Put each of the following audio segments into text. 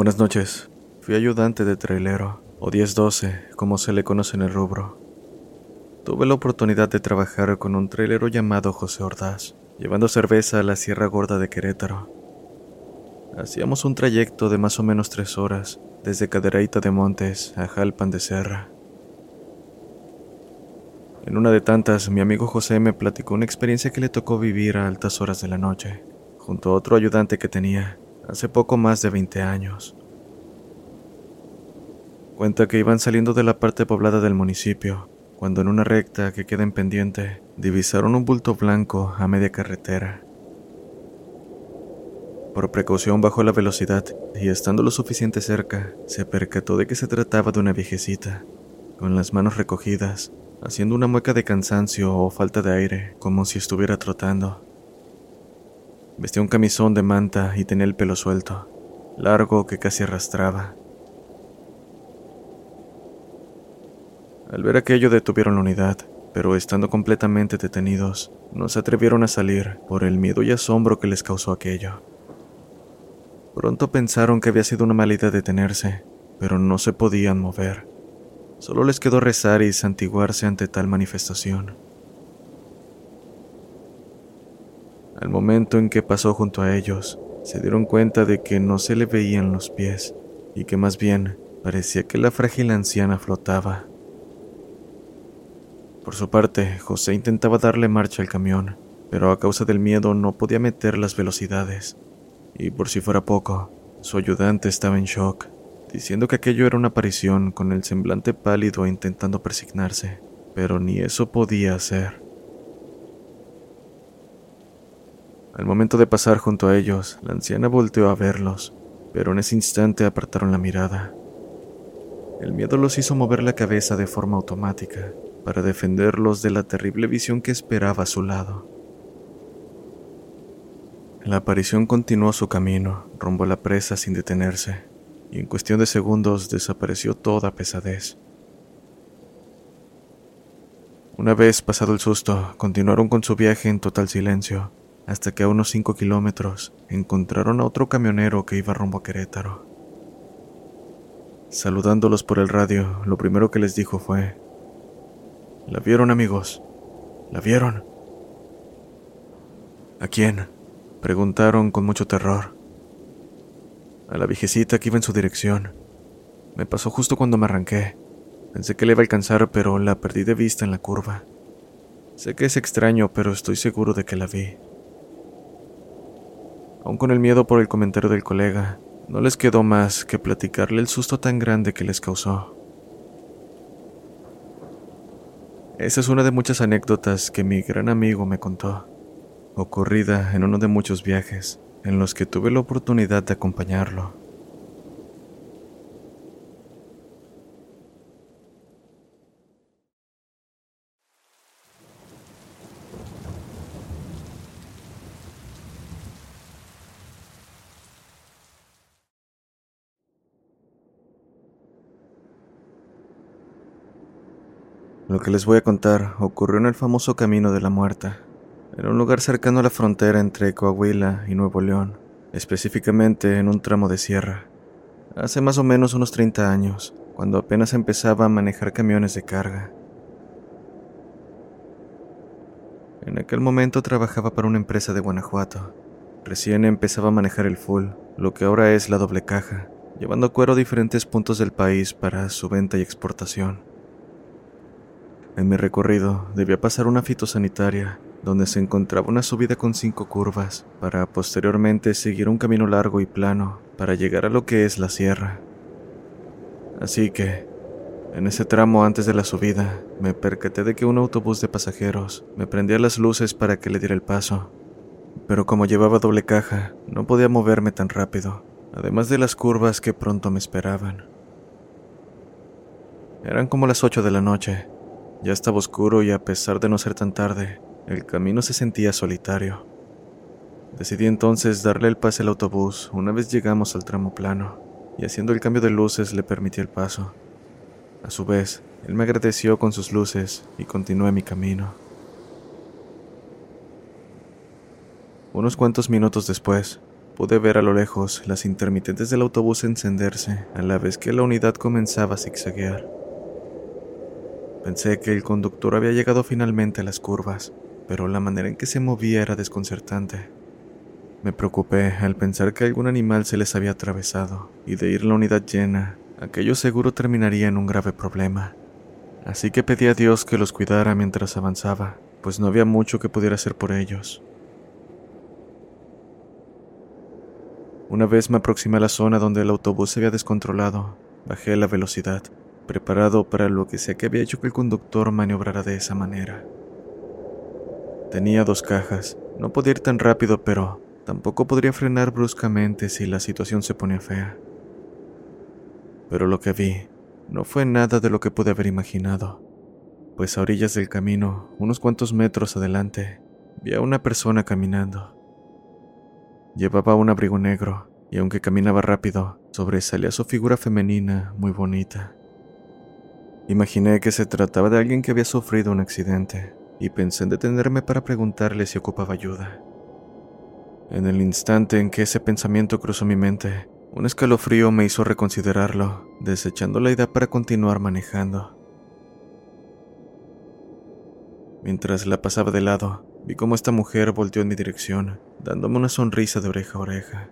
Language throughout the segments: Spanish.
Buenas noches. Fui ayudante de trailero, o 1012, como se le conoce en el rubro. Tuve la oportunidad de trabajar con un trailero llamado José Ordaz, llevando cerveza a la Sierra Gorda de Querétaro. Hacíamos un trayecto de más o menos tres horas, desde Cadereyta de Montes a Jalpan de Serra. En una de tantas, mi amigo José me platicó una experiencia que le tocó vivir a altas horas de la noche, junto a otro ayudante que tenía, hace poco más de 20 años. Cuenta que iban saliendo de la parte poblada del municipio, cuando en una recta que queda en pendiente, divisaron un bulto blanco a media carretera. Por precaución bajó la velocidad y estando lo suficiente cerca, se percató de que se trataba de una viejecita, con las manos recogidas, haciendo una mueca de cansancio o falta de aire, como si estuviera trotando. Vestía un camisón de manta y tenía el pelo suelto, largo que casi arrastraba. Al ver aquello detuvieron la unidad, pero estando completamente detenidos, no se atrevieron a salir por el miedo y asombro que les causó aquello. Pronto pensaron que había sido una mala idea detenerse, pero no se podían mover. Solo les quedó rezar y santiguarse ante tal manifestación. Al momento en que pasó junto a ellos, se dieron cuenta de que no se le veían los pies y que más bien parecía que la frágil anciana flotaba. Por su parte, José intentaba darle marcha al camión, pero a causa del miedo no podía meter las velocidades. Y por si fuera poco, su ayudante estaba en shock, diciendo que aquello era una aparición con el semblante pálido e intentando persignarse, pero ni eso podía hacer. Al momento de pasar junto a ellos, la anciana volteó a verlos, pero en ese instante apartaron la mirada. El miedo los hizo mover la cabeza de forma automática para defenderlos de la terrible visión que esperaba a su lado. La aparición continuó su camino rumbo a la presa sin detenerse, y en cuestión de segundos desapareció toda pesadez. Una vez pasado el susto, continuaron con su viaje en total silencio, hasta que a unos cinco kilómetros encontraron a otro camionero que iba rumbo a Querétaro. Saludándolos por el radio, lo primero que les dijo fue, ¿La vieron amigos? ¿La vieron? ¿A quién? Preguntaron con mucho terror. A la viejecita que iba en su dirección. Me pasó justo cuando me arranqué. Pensé que le iba a alcanzar, pero la perdí de vista en la curva. Sé que es extraño, pero estoy seguro de que la vi. Aún con el miedo por el comentario del colega, no les quedó más que platicarle el susto tan grande que les causó. Esa es una de muchas anécdotas que mi gran amigo me contó, ocurrida en uno de muchos viajes en los que tuve la oportunidad de acompañarlo. Lo que les voy a contar ocurrió en el famoso Camino de la Muerta, en un lugar cercano a la frontera entre Coahuila y Nuevo León, específicamente en un tramo de sierra. Hace más o menos unos 30 años, cuando apenas empezaba a manejar camiones de carga. En aquel momento trabajaba para una empresa de Guanajuato. Recién empezaba a manejar el full, lo que ahora es la doble caja, llevando cuero a diferentes puntos del país para su venta y exportación. En mi recorrido debía pasar una fitosanitaria donde se encontraba una subida con cinco curvas, para posteriormente seguir un camino largo y plano para llegar a lo que es la sierra. Así que, en ese tramo antes de la subida, me percaté de que un autobús de pasajeros me prendía las luces para que le diera el paso, pero como llevaba doble caja, no podía moverme tan rápido, además de las curvas que pronto me esperaban. Eran como las ocho de la noche, ya estaba oscuro y a pesar de no ser tan tarde, el camino se sentía solitario. Decidí entonces darle el pase al autobús una vez llegamos al tramo plano, y haciendo el cambio de luces le permití el paso. A su vez, él me agradeció con sus luces y continué mi camino. Unos cuantos minutos después, pude ver a lo lejos las intermitentes del autobús encenderse a la vez que la unidad comenzaba a zigzaguear. Pensé que el conductor había llegado finalmente a las curvas, pero la manera en que se movía era desconcertante. Me preocupé al pensar que algún animal se les había atravesado, y de ir la unidad llena, aquello seguro terminaría en un grave problema. Así que pedí a Dios que los cuidara mientras avanzaba, pues no había mucho que pudiera hacer por ellos. Una vez me aproximé a la zona donde el autobús se había descontrolado, bajé la velocidad, preparado para lo que sea que había hecho que el conductor maniobrara de esa manera. Tenía dos cajas. No podía ir tan rápido, pero tampoco podría frenar bruscamente si la situación se ponía fea. Pero lo que vi no fue nada de lo que pude haber imaginado, pues a orillas del camino, unos cuantos metros adelante, vi a una persona caminando. Llevaba un abrigo negro y aunque caminaba rápido, sobresalía su figura femenina muy bonita. Imaginé que se trataba de alguien que había sufrido un accidente, y pensé en detenerme para preguntarle si ocupaba ayuda. En el instante en que ese pensamiento cruzó mi mente, un escalofrío me hizo reconsiderarlo, desechando la idea para continuar manejando. Mientras la pasaba de lado, vi cómo esta mujer volteó en mi dirección, dándome una sonrisa de oreja a oreja.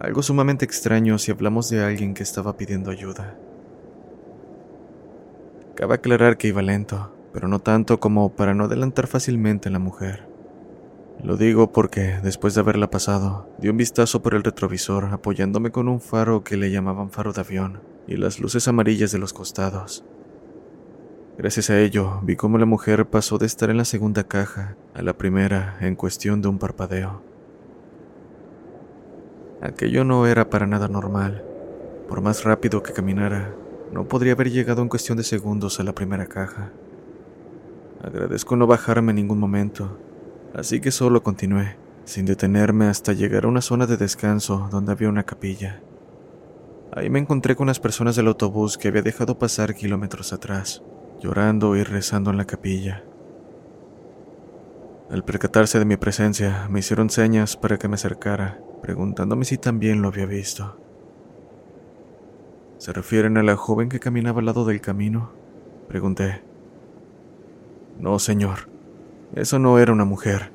Algo sumamente extraño si hablamos de alguien que estaba pidiendo ayuda. Cabe aclarar que iba lento, pero no tanto como para no adelantar fácilmente a la mujer. Lo digo porque, después de haberla pasado, di un vistazo por el retrovisor apoyándome con un faro que le llamaban faro de avión y las luces amarillas de los costados. Gracias a ello, vi cómo la mujer pasó de estar en la segunda caja a la primera en cuestión de un parpadeo. Aquello no era para nada normal. Por más rápido que caminara, no podría haber llegado en cuestión de segundos a la primera caja. Agradezco no bajarme en ningún momento, así que solo continué, sin detenerme hasta llegar a una zona de descanso donde había una capilla. Ahí me encontré con las personas del autobús que había dejado pasar kilómetros atrás, llorando y rezando en la capilla. Al percatarse de mi presencia, me hicieron señas para que me acercara, preguntándome si también lo había visto. ¿Se refieren a la joven que caminaba al lado del camino? Pregunté. No, señor. Eso no era una mujer.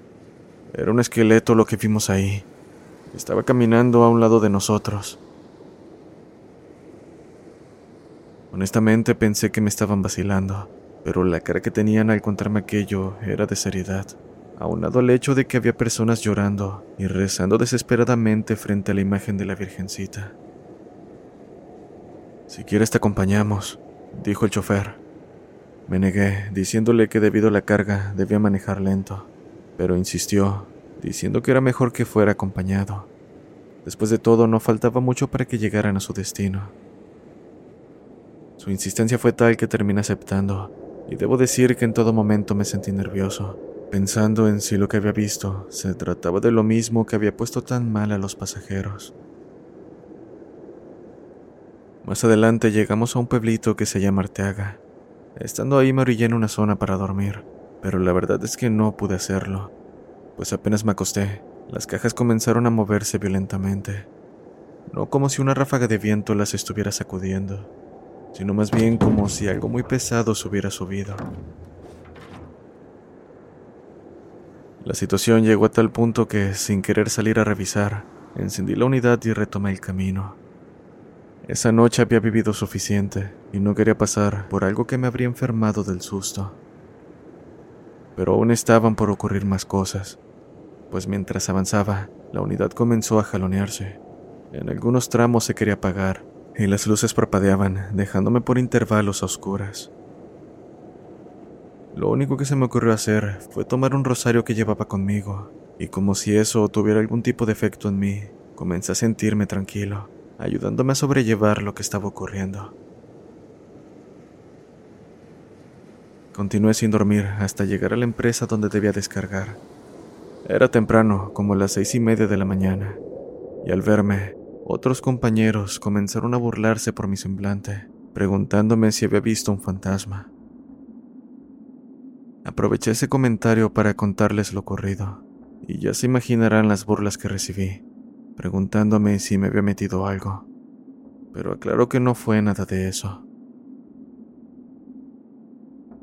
Era un esqueleto lo que vimos ahí. Estaba caminando a un lado de nosotros. Honestamente pensé que me estaban vacilando, pero la cara que tenían al contarme aquello era de seriedad, aunado al hecho de que había personas llorando y rezando desesperadamente frente a la imagen de la Virgencita. Si quieres te acompañamos, dijo el chofer. Me negué, diciéndole que debido a la carga debía manejar lento, pero insistió, diciendo que era mejor que fuera acompañado. Después de todo, no faltaba mucho para que llegaran a su destino. Su insistencia fue tal que terminé aceptando, y debo decir que en todo momento me sentí nervioso, pensando en si lo que había visto se trataba de lo mismo que había puesto tan mal a los pasajeros. Más adelante llegamos a un pueblito que se llama Arteaga, Estando ahí me orillé en una zona para dormir, pero la verdad es que no pude hacerlo, pues apenas me acosté, las cajas comenzaron a moverse violentamente, no como si una ráfaga de viento las estuviera sacudiendo, sino más bien como si algo muy pesado se hubiera subido. La situación llegó a tal punto que, sin querer salir a revisar, encendí la unidad y retomé el camino. Esa noche había vivido suficiente y no quería pasar por algo que me habría enfermado del susto. pero aún estaban por ocurrir más cosas, pues mientras avanzaba, la unidad comenzó a jalonearse. En algunos tramos se quería apagar, y las luces parpadeaban, dejándome por intervalos a oscuras. Lo único que se me ocurrió hacer fue tomar un rosario que llevaba conmigo, y como si eso tuviera algún tipo de efecto en mí, comencé a sentirme tranquilo, ayudándome a sobrellevar lo que estaba ocurriendo. Continué sin dormir hasta llegar a la empresa donde debía descargar. Era temprano, como las seis y media de la mañana, y al verme, otros compañeros comenzaron a burlarse por mi semblante, preguntándome si había visto un fantasma. Aproveché ese comentario para contarles lo ocurrido, y ya se imaginarán las burlas que recibí, preguntándome si me había metido algo, pero aclaro que no fue nada de eso.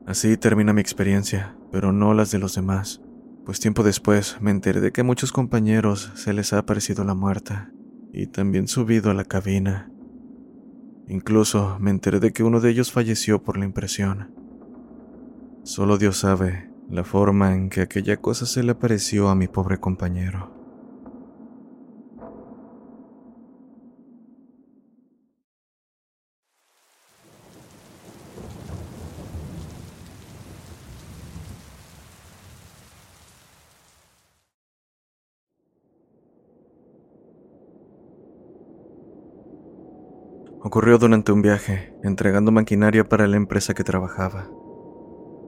Así termina mi experiencia, pero no las de los demás, pues tiempo después me enteré de que a muchos compañeros se les ha aparecido la muerte y también subido a la cabina. Incluso me enteré de que uno de ellos falleció por la impresión. Solo Dios sabe la forma en que aquella cosa se le apareció a mi pobre compañero. Ocurrió durante un viaje, entregando maquinaria para la empresa que trabajaba.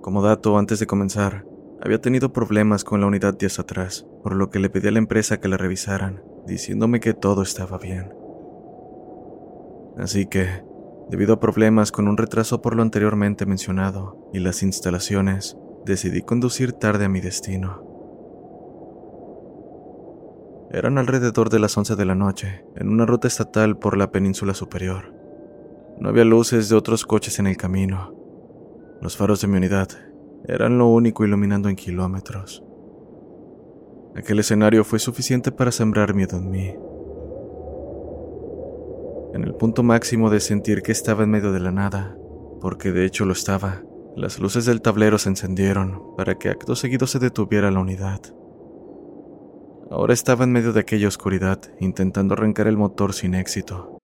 Como dato, antes de comenzar, había tenido problemas con la unidad días atrás, por lo que le pedí a la empresa que la revisaran, diciéndome que todo estaba bien. Así que, debido a problemas con un retraso por lo anteriormente mencionado y las instalaciones, decidí conducir tarde a mi destino. Eran alrededor de las 11 de la noche, en una ruta estatal por la península superior. No había luces de otros coches en el camino. Los faros de mi unidad eran lo único iluminando en kilómetros. Aquel escenario fue suficiente para sembrar miedo en mí. En el punto máximo de sentir que estaba en medio de la nada, porque de hecho lo estaba, las luces del tablero se encendieron para que acto seguido se detuviera la unidad. Ahora estaba en medio de aquella oscuridad, intentando arrancar el motor sin éxito.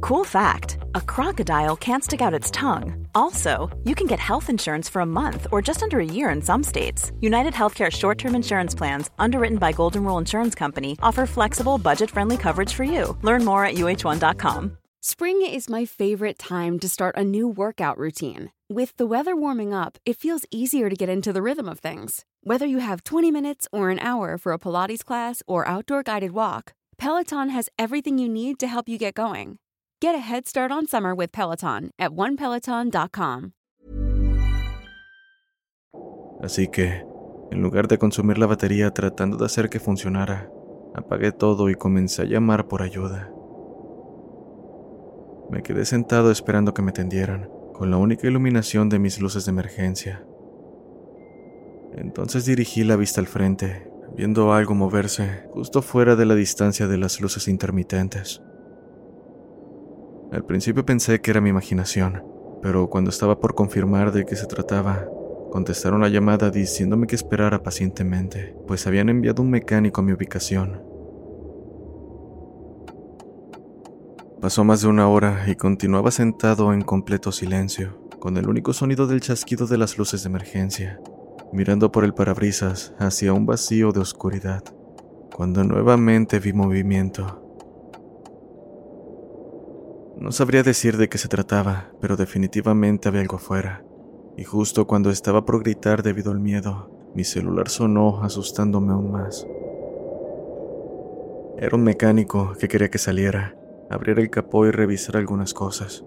Cool fact a crocodile can't stick out its tongue. Also, you can get health insurance for a month or just under a year in some states. United Healthcare short term insurance plans, underwritten by Golden Rule Insurance Company, offer flexible, budget friendly coverage for you. Learn more at uh1.com. Spring is my favorite time to start a new workout routine. With the weather warming up, it feels easier to get into the rhythm of things. Whether you have 20 minutes or an hour for a Pilates class or outdoor guided walk, Peloton has everything you need to help you get going. Get a head start on summer with Peloton at onepeloton.com. Así que, en lugar de consumir la batería tratando de hacer que funcionara, apagué todo y comencé a llamar por ayuda. Me quedé sentado esperando que me tendieran, con la única iluminación de mis luces de emergencia. Entonces dirigí la vista al frente, viendo algo moverse justo fuera de la distancia de las luces intermitentes. Al principio pensé que era mi imaginación, pero cuando estaba por confirmar de qué se trataba, contestaron la llamada diciéndome que esperara pacientemente, pues habían enviado un mecánico a mi ubicación. Pasó más de una hora y continuaba sentado en completo silencio, con el único sonido del chasquido de las luces de emergencia, mirando por el parabrisas hacia un vacío de oscuridad, cuando nuevamente vi movimiento. No sabría decir de qué se trataba, pero definitivamente había algo afuera. Y justo cuando estaba por gritar debido al miedo, mi celular sonó asustándome aún más. Era un mecánico que quería que saliera, abriera el capó y revisara algunas cosas.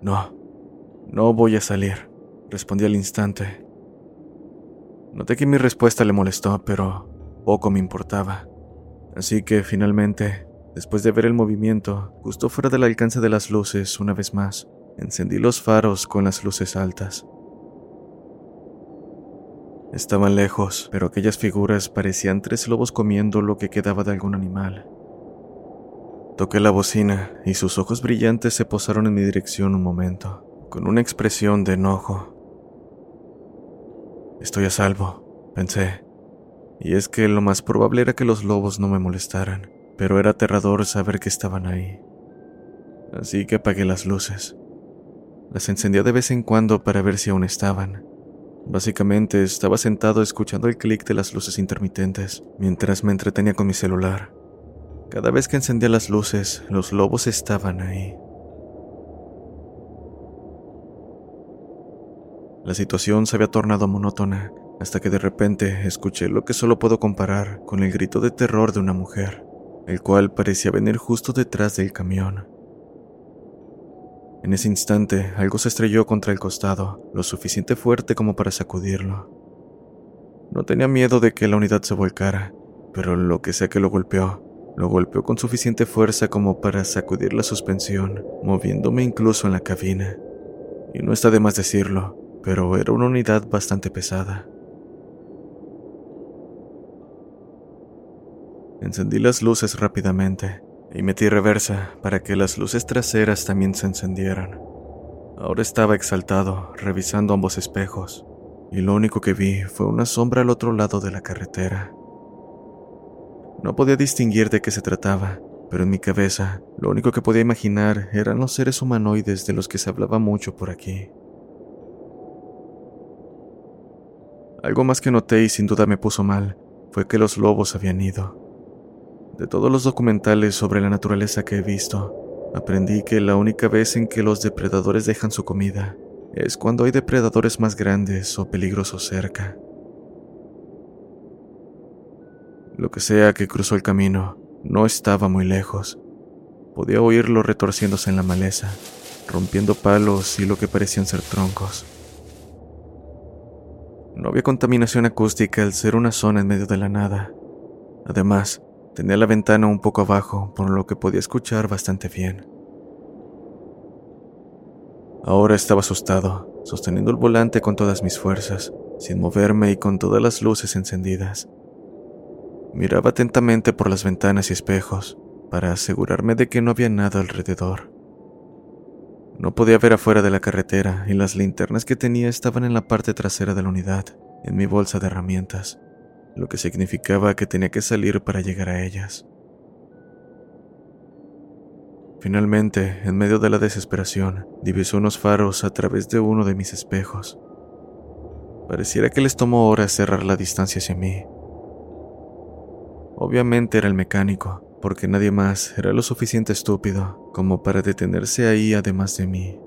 No, no voy a salir, respondí al instante. Noté que mi respuesta le molestó, pero poco me importaba. Así que finalmente Después de ver el movimiento, justo fuera del alcance de las luces, una vez más, encendí los faros con las luces altas. Estaban lejos, pero aquellas figuras parecían tres lobos comiendo lo que quedaba de algún animal. Toqué la bocina y sus ojos brillantes se posaron en mi dirección un momento, con una expresión de enojo. Estoy a salvo, pensé. Y es que lo más probable era que los lobos no me molestaran, pero era aterrador saber que estaban ahí. Así que apagué las luces. Las encendía de vez en cuando para ver si aún estaban. Básicamente estaba sentado escuchando el clic de las luces intermitentes mientras me entretenía con mi celular. Cada vez que encendía las luces, los lobos estaban ahí. La situación se había tornado monótona hasta que de repente escuché lo que solo puedo comparar con el grito de terror de una mujer, el cual parecía venir justo detrás del camión. En ese instante, algo se estrelló contra el costado, lo suficiente fuerte como para sacudirlo. No tenía miedo de que la unidad se volcara, pero lo que sea que lo golpeó, lo golpeó con suficiente fuerza como para sacudir la suspensión, moviéndome incluso en la cabina. Y no está de más decirlo, pero era una unidad bastante pesada. Encendí las luces rápidamente y metí reversa para que las luces traseras también se encendieran. Ahora estaba exaltado, revisando ambos espejos, y lo único que vi fue una sombra al otro lado de la carretera. No podía distinguir de qué se trataba, pero en mi cabeza lo único que podía imaginar eran los seres humanoides de los que se hablaba mucho por aquí. Algo más que noté y sin duda me puso mal fue que los lobos habían ido. De todos los documentales sobre la naturaleza que he visto, aprendí que la única vez en que los depredadores dejan su comida es cuando hay depredadores más grandes o peligrosos cerca. Lo que sea que cruzó el camino no estaba muy lejos. Podía oírlo retorciéndose en la maleza, rompiendo palos y lo que parecían ser troncos. No había contaminación acústica al ser una zona en medio de la nada. Además, Tenía la ventana un poco abajo, por lo que podía escuchar bastante bien. Ahora estaba asustado, sosteniendo el volante con todas mis fuerzas, sin moverme y con todas las luces encendidas. Miraba atentamente por las ventanas y espejos para asegurarme de que no había nada alrededor. No podía ver afuera de la carretera y las linternas que tenía estaban en la parte trasera de la unidad, en mi bolsa de herramientas lo que significaba que tenía que salir para llegar a ellas. Finalmente, en medio de la desesperación, divisó unos faros a través de uno de mis espejos. Pareciera que les tomó horas cerrar la distancia hacia mí. Obviamente era el mecánico, porque nadie más era lo suficiente estúpido como para detenerse ahí además de mí.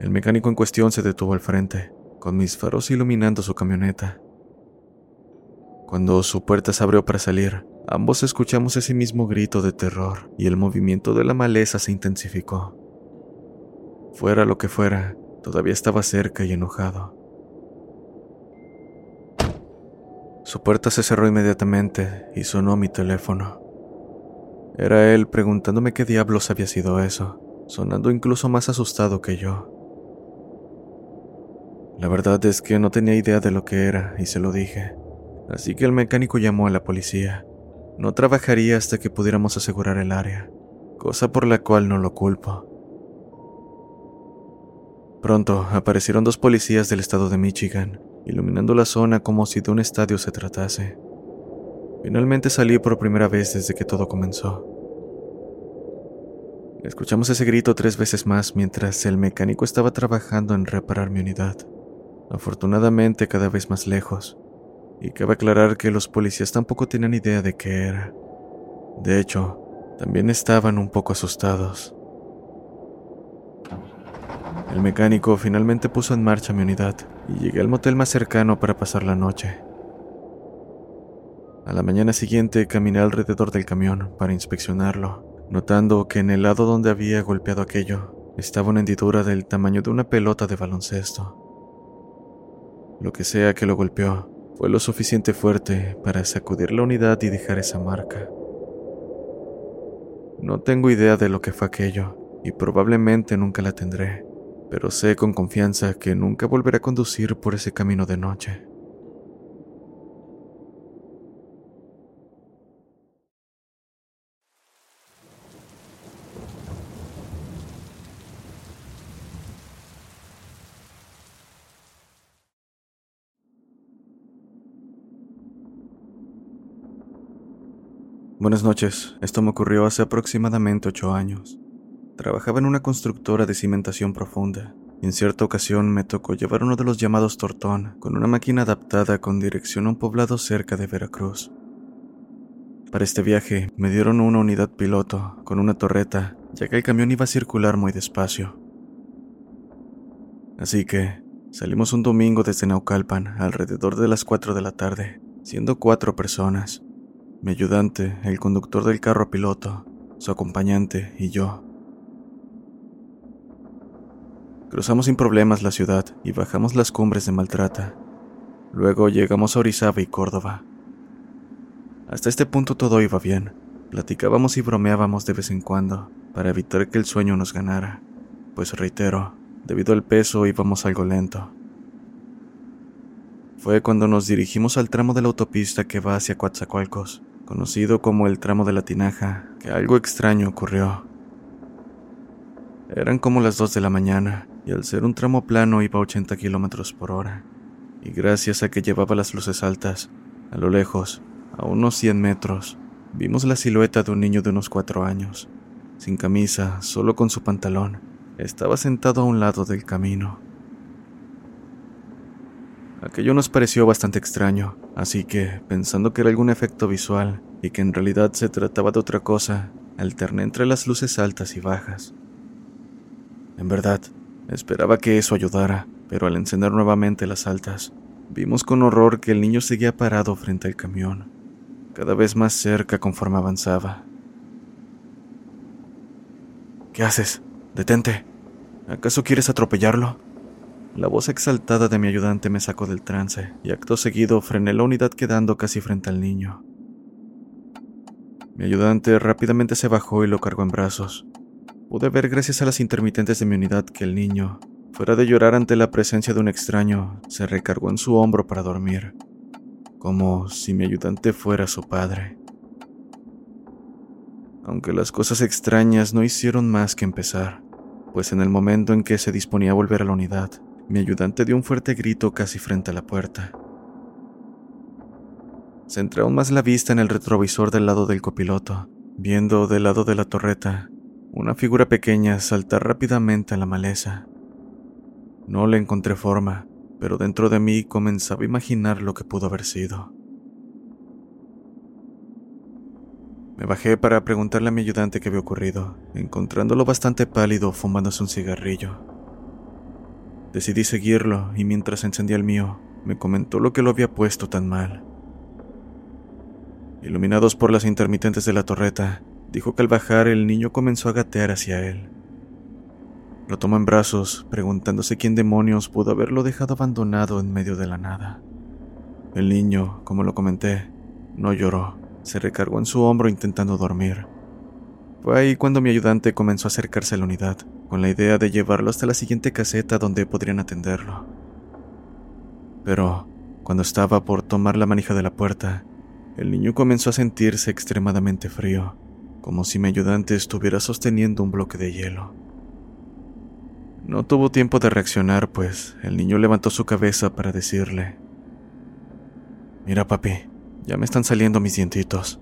El mecánico en cuestión se detuvo al frente, con mis faros iluminando su camioneta. Cuando su puerta se abrió para salir, ambos escuchamos ese mismo grito de terror y el movimiento de la maleza se intensificó. Fuera lo que fuera, todavía estaba cerca y enojado. Su puerta se cerró inmediatamente y sonó mi teléfono. Era él preguntándome qué diablos había sido eso, sonando incluso más asustado que yo. La verdad es que no tenía idea de lo que era y se lo dije así que el mecánico llamó a la policía. No trabajaría hasta que pudiéramos asegurar el área, cosa por la cual no lo culpo. Pronto aparecieron dos policías del estado de Michigan, iluminando la zona como si de un estadio se tratase. Finalmente salí por primera vez desde que todo comenzó. Escuchamos ese grito tres veces más mientras el mecánico estaba trabajando en reparar mi unidad, afortunadamente cada vez más lejos, y cabe aclarar que los policías tampoco tenían idea de qué era. De hecho, también estaban un poco asustados. El mecánico finalmente puso en marcha mi unidad y llegué al motel más cercano para pasar la noche. A la mañana siguiente caminé alrededor del camión para inspeccionarlo, notando que en el lado donde había golpeado aquello estaba una hendidura del tamaño de una pelota de baloncesto. Lo que sea que lo golpeó, fue lo suficiente fuerte para sacudir la unidad y dejar esa marca. No tengo idea de lo que fue aquello, y probablemente nunca la tendré, pero sé con confianza que nunca volveré a conducir por ese camino de noche. Buenas noches, esto me ocurrió hace aproximadamente ocho años. Trabajaba en una constructora de cimentación profunda. En cierta ocasión me tocó llevar uno de los llamados Tortón con una máquina adaptada con dirección a un poblado cerca de Veracruz. Para este viaje me dieron una unidad piloto con una torreta, ya que el camión iba a circular muy despacio. Así que salimos un domingo desde Naucalpan alrededor de las 4 de la tarde, siendo cuatro personas. Mi ayudante, el conductor del carro piloto, su acompañante y yo. Cruzamos sin problemas la ciudad y bajamos las cumbres de Maltrata. Luego llegamos a Orizaba y Córdoba. Hasta este punto todo iba bien. Platicábamos y bromeábamos de vez en cuando, para evitar que el sueño nos ganara. Pues reitero, debido al peso íbamos algo lento. Fue cuando nos dirigimos al tramo de la autopista que va hacia Coatzacoalcos, conocido como el tramo de la Tinaja, que algo extraño ocurrió. Eran como las 2 de la mañana, y al ser un tramo plano iba a 80 kilómetros por hora. Y gracias a que llevaba las luces altas, a lo lejos a unos 100 metros, vimos la silueta de un niño de unos cuatro años, sin camisa, solo con su pantalón. Estaba sentado a un lado del camino. Aquello nos pareció bastante extraño, así que, pensando que era algún efecto visual y que en realidad se trataba de otra cosa, alterné entre las luces altas y bajas. En verdad, esperaba que eso ayudara, pero al encender nuevamente las altas, vimos con horror que el niño seguía parado frente al camión cada vez más cerca conforme avanzaba. ¿Qué haces? Detente. ¿Acaso quieres atropellarlo? La voz exaltada de mi ayudante me sacó del trance y acto seguido frené la unidad quedando casi frente al niño. Mi ayudante rápidamente se bajó y lo cargó en brazos. Pude ver gracias a las intermitentes de mi unidad que el niño, fuera de llorar ante la presencia de un extraño, se recargó en su hombro para dormir como si mi ayudante fuera su padre. Aunque las cosas extrañas no hicieron más que empezar, pues en el momento en que se disponía a volver a la unidad, mi ayudante dio un fuerte grito casi frente a la puerta. Centré aún más la vista en el retrovisor del lado del copiloto, viendo del lado de la torreta una figura pequeña saltar rápidamente a la maleza. No le encontré forma, pero dentro de mí comenzaba a imaginar lo que pudo haber sido. Me bajé para preguntarle a mi ayudante qué había ocurrido, encontrándolo bastante pálido fumándose un cigarrillo. Decidí seguirlo y mientras encendía el mío, me comentó lo que lo había puesto tan mal. Iluminados por las intermitentes de la torreta, dijo que al bajar el niño comenzó a gatear hacia él. Lo tomó en brazos, preguntándose quién demonios pudo haberlo dejado abandonado en medio de la nada. El niño, como lo comenté, no lloró, se recargó en su hombro intentando dormir. Fue ahí cuando mi ayudante comenzó a acercarse a la unidad, con la idea de llevarlo hasta la siguiente caseta donde podrían atenderlo. Pero, cuando estaba por tomar la manija de la puerta, el niño comenzó a sentirse extremadamente frío, como si mi ayudante estuviera sosteniendo un bloque de hielo. No tuvo tiempo de reaccionar, pues el niño levantó su cabeza para decirle, Mira papi, ya me están saliendo mis dientitos.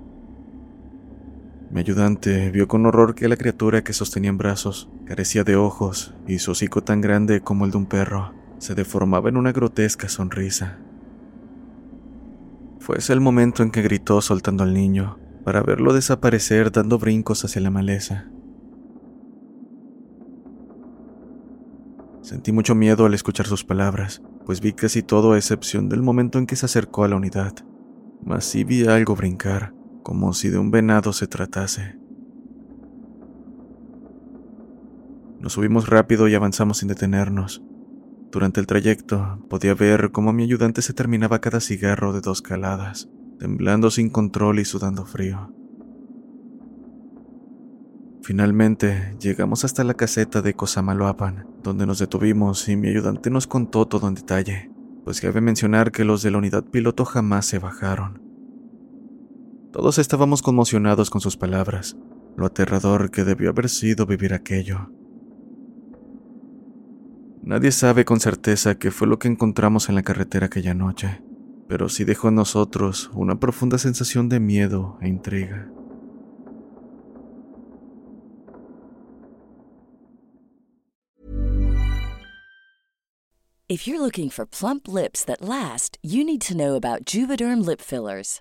Mi ayudante vio con horror que la criatura que sostenía en brazos carecía de ojos y su hocico tan grande como el de un perro se deformaba en una grotesca sonrisa. Fue ese el momento en que gritó soltando al niño para verlo desaparecer dando brincos hacia la maleza. Sentí mucho miedo al escuchar sus palabras, pues vi casi todo a excepción del momento en que se acercó a la unidad. Mas sí vi algo brincar, como si de un venado se tratase. Nos subimos rápido y avanzamos sin detenernos. Durante el trayecto podía ver cómo mi ayudante se terminaba cada cigarro de dos caladas, temblando sin control y sudando frío. Finalmente llegamos hasta la caseta de Cosamaloapan, donde nos detuvimos y mi ayudante nos contó todo en detalle, pues cabe mencionar que los de la unidad piloto jamás se bajaron. Todos estábamos conmocionados con sus palabras, lo aterrador que debió haber sido vivir aquello. Nadie sabe con certeza qué fue lo que encontramos en la carretera aquella noche, pero sí dejó en nosotros una profunda sensación de miedo e intriga. If you're looking for plump lips that last, you need to know about Juvederm lip fillers.